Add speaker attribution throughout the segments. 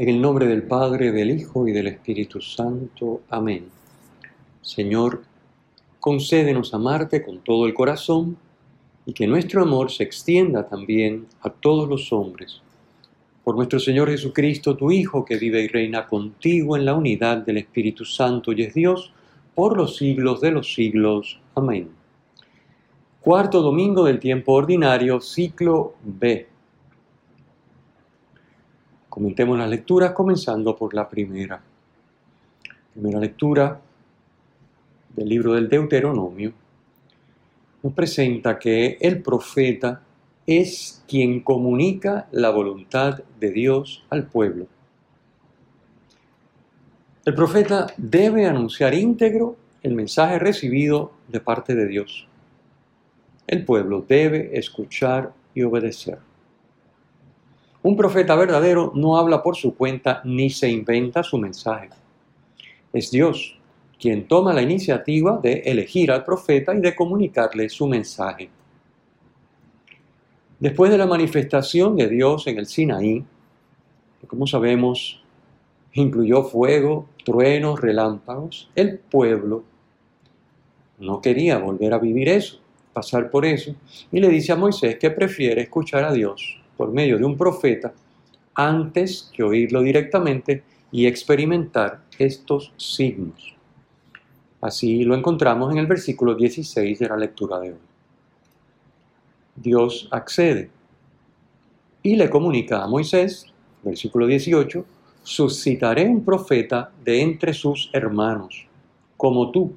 Speaker 1: En el nombre del Padre, del Hijo y del Espíritu Santo. Amén. Señor, concédenos amarte con todo el corazón y que nuestro amor se extienda también a todos los hombres. Por nuestro Señor Jesucristo, tu Hijo, que vive y reina contigo en la unidad del Espíritu Santo y es Dios, por los siglos de los siglos. Amén. Cuarto domingo del tiempo ordinario, ciclo B. Comentemos las lecturas comenzando por la primera. Primera lectura del libro del Deuteronomio nos presenta que el profeta es quien comunica la voluntad de Dios al pueblo. El profeta debe anunciar íntegro el mensaje recibido de parte de Dios. El pueblo debe escuchar y obedecer. Un profeta verdadero no habla por su cuenta ni se inventa su mensaje. Es Dios quien toma la iniciativa de elegir al profeta y de comunicarle su mensaje. Después de la manifestación de Dios en el Sinaí, como sabemos incluyó fuego, truenos, relámpagos, el pueblo no quería volver a vivir eso, pasar por eso, y le dice a Moisés que prefiere escuchar a Dios por medio de un profeta antes que oírlo directamente y experimentar estos signos. Así lo encontramos en el versículo 16 de la lectura de hoy. Dios accede y le comunica a Moisés, versículo 18, suscitaré un profeta de entre sus hermanos, como tú.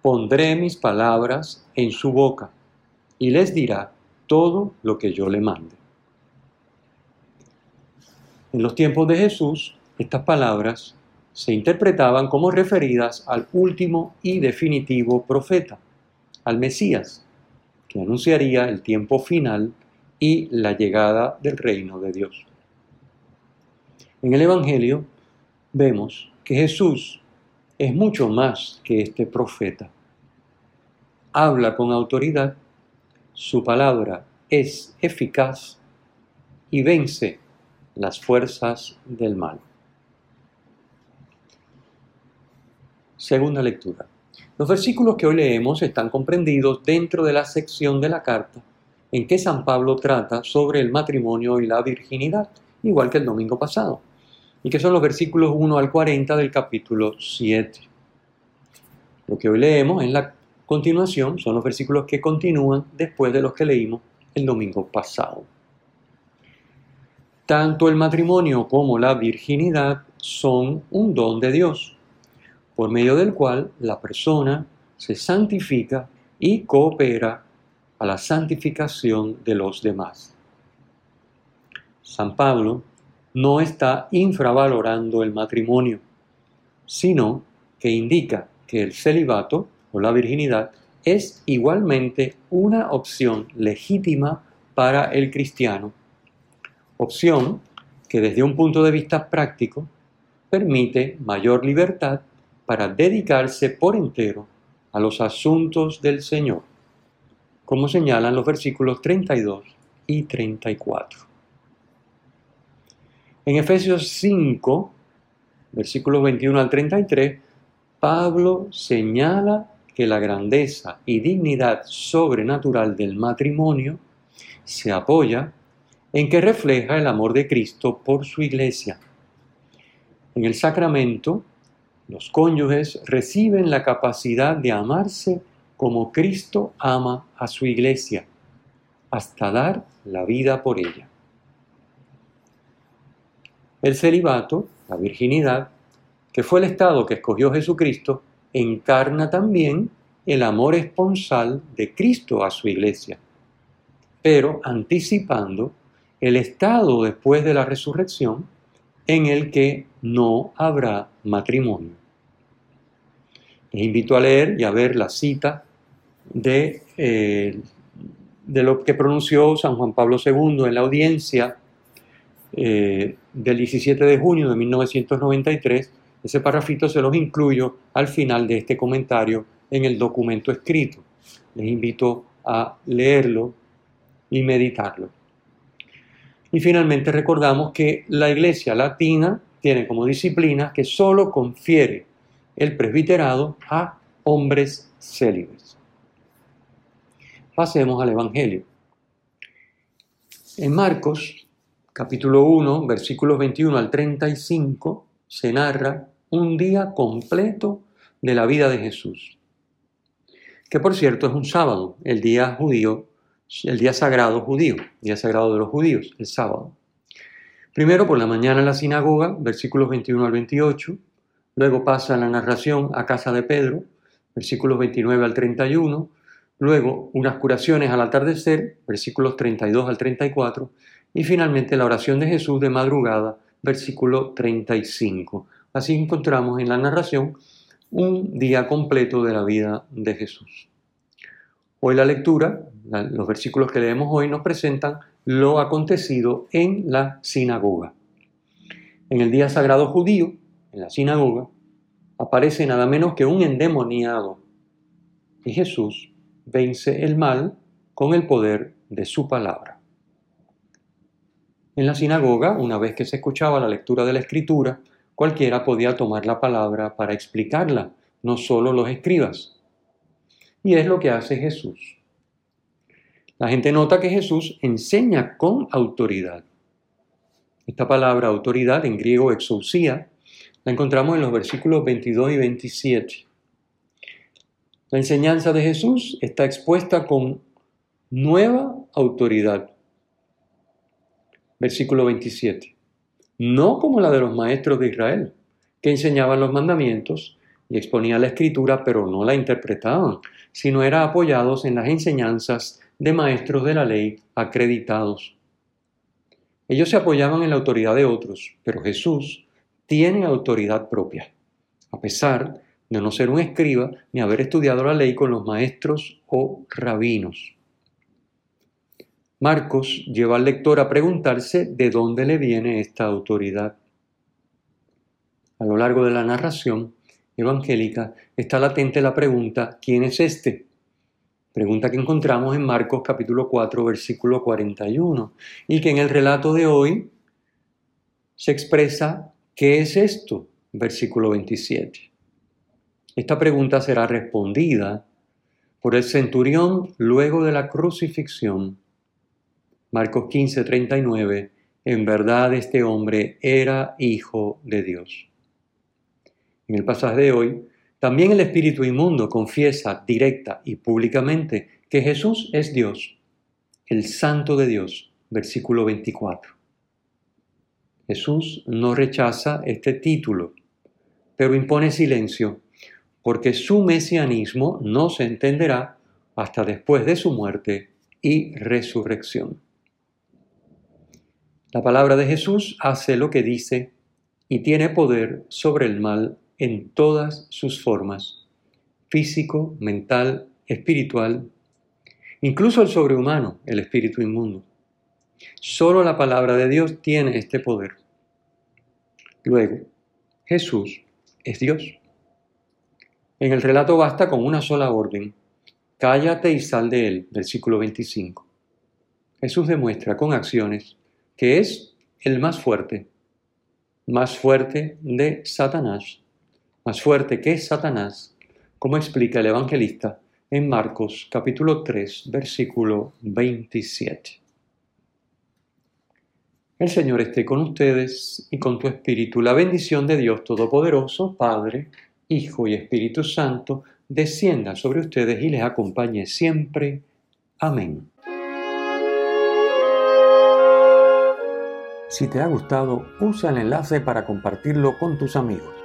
Speaker 1: Pondré mis palabras en su boca y les dirá todo lo que yo le mande. En los tiempos de Jesús, estas palabras se interpretaban como referidas al último y definitivo profeta, al Mesías, que anunciaría el tiempo final y la llegada del reino de Dios. En el Evangelio vemos que Jesús es mucho más que este profeta. Habla con autoridad, su palabra es eficaz y vence las fuerzas del mal. Segunda lectura. Los versículos que hoy leemos están comprendidos dentro de la sección de la carta en que San Pablo trata sobre el matrimonio y la virginidad, igual que el domingo pasado, y que son los versículos 1 al 40 del capítulo 7. Lo que hoy leemos en la continuación son los versículos que continúan después de los que leímos el domingo pasado. Tanto el matrimonio como la virginidad son un don de Dios, por medio del cual la persona se santifica y coopera a la santificación de los demás. San Pablo no está infravalorando el matrimonio, sino que indica que el celibato o la virginidad es igualmente una opción legítima para el cristiano opción que desde un punto de vista práctico permite mayor libertad para dedicarse por entero a los asuntos del Señor, como señalan los versículos 32 y 34. En Efesios 5, versículos 21 al 33, Pablo señala que la grandeza y dignidad sobrenatural del matrimonio se apoya en que refleja el amor de Cristo por su iglesia. En el sacramento, los cónyuges reciben la capacidad de amarse como Cristo ama a su iglesia, hasta dar la vida por ella. El celibato, la virginidad, que fue el estado que escogió Jesucristo, encarna también el amor esponsal de Cristo a su iglesia, pero anticipando el estado después de la resurrección en el que no habrá matrimonio. Les invito a leer y a ver la cita de, eh, lo que pronunció San Juan Pablo II en la audiencia eh, del 17 de junio de 1993. Ese parrafito se los incluyo al final de este comentario en el documento escrito. Les invito a leerlo y meditarlo. Y finalmente recordamos que la Iglesia Latina tiene como disciplina que solo confiere el presbiterado a hombres célibes. Pasemos al Evangelio. En Marcos, capítulo 1, versículos 21 al 35, se narra un día completo de la vida de Jesús, que por cierto es un sábado, el día judío, el día sagrado judío, día sagrado de los judíos, el sábado. Primero por la mañana en la sinagoga, versículos 21 al 28, luego pasa la narración a casa de Pedro, versículos 29 al 31, luego unas curaciones al atardecer, versículos 32 al 34, y finalmente la oración de Jesús de madrugada, versículo 35. Así encontramos en la narración un día completo de la vida de Jesús. Hoy la lectura, los versículos que leemos hoy nos presentan lo acontecido en la sinagoga. En el día sagrado judío, en la sinagoga, aparece nada menos que un endemoniado. Y Jesús vence el mal con el poder de su palabra. En la sinagoga, una vez que se escuchaba la lectura de la escritura, cualquiera podía tomar la palabra para explicarla, no solo los escribas. Y es lo que hace Jesús. La gente nota que Jesús enseña con autoridad. Esta palabra autoridad, en griego exousia, la encontramos en los versículos 22 y 27. La enseñanza de Jesús está expuesta con nueva autoridad. Versículo 27. No como la de los maestros de Israel, que enseñaban los mandamientos y exponían la escritura, pero no la interpretaban, sino eran apoyados en las enseñanzas de maestros de la ley acreditados. Ellos se apoyaban en la autoridad de otros, pero Jesús tiene autoridad propia, a pesar de no ser un escriba ni haber estudiado la ley con los maestros o rabinos. Marcos lleva al lector a preguntarse de dónde le viene esta autoridad. A lo largo de la narración evangélica está latente la pregunta, ¿quién es este? Pregunta que encontramos en Marcos capítulo 4 versículo 41 y que en el relato de hoy se expresa, ¿qué es esto? Versículo 27. Esta pregunta será respondida por el centurión luego de la crucifixión Marcos 15, 39, en verdad este hombre era hijo de Dios. En el pasaje de hoy, también el espíritu inmundo confiesa directa y públicamente que Jesús es Dios, el santo de Dios, versículo 24. Jesús no rechaza este título, pero impone silencio, porque su mesianismo no se entenderá hasta después de su muerte y resurrección. La palabra de Jesús hace lo que dice y tiene poder sobre el mal en todas sus formas, físico, mental, espiritual, incluso el sobrehumano, el espíritu inmundo. Solo la palabra de Dios tiene este poder. Luego, Jesús es Dios. En el relato basta con una sola orden. Cállate y sal de él, versículo 25. Jesús demuestra con acciones que es el más fuerte, más fuerte de Satanás, más fuerte que Satanás, como explica el evangelista en Marcos capítulo 3, versículo 27. El Señor esté con ustedes y con tu espíritu. La bendición de Dios Todopoderoso, Padre, Hijo y Espíritu Santo, descienda sobre ustedes y les acompañe siempre. Amén. Si te ha gustado, usa el enlace para compartirlo con tus amigos.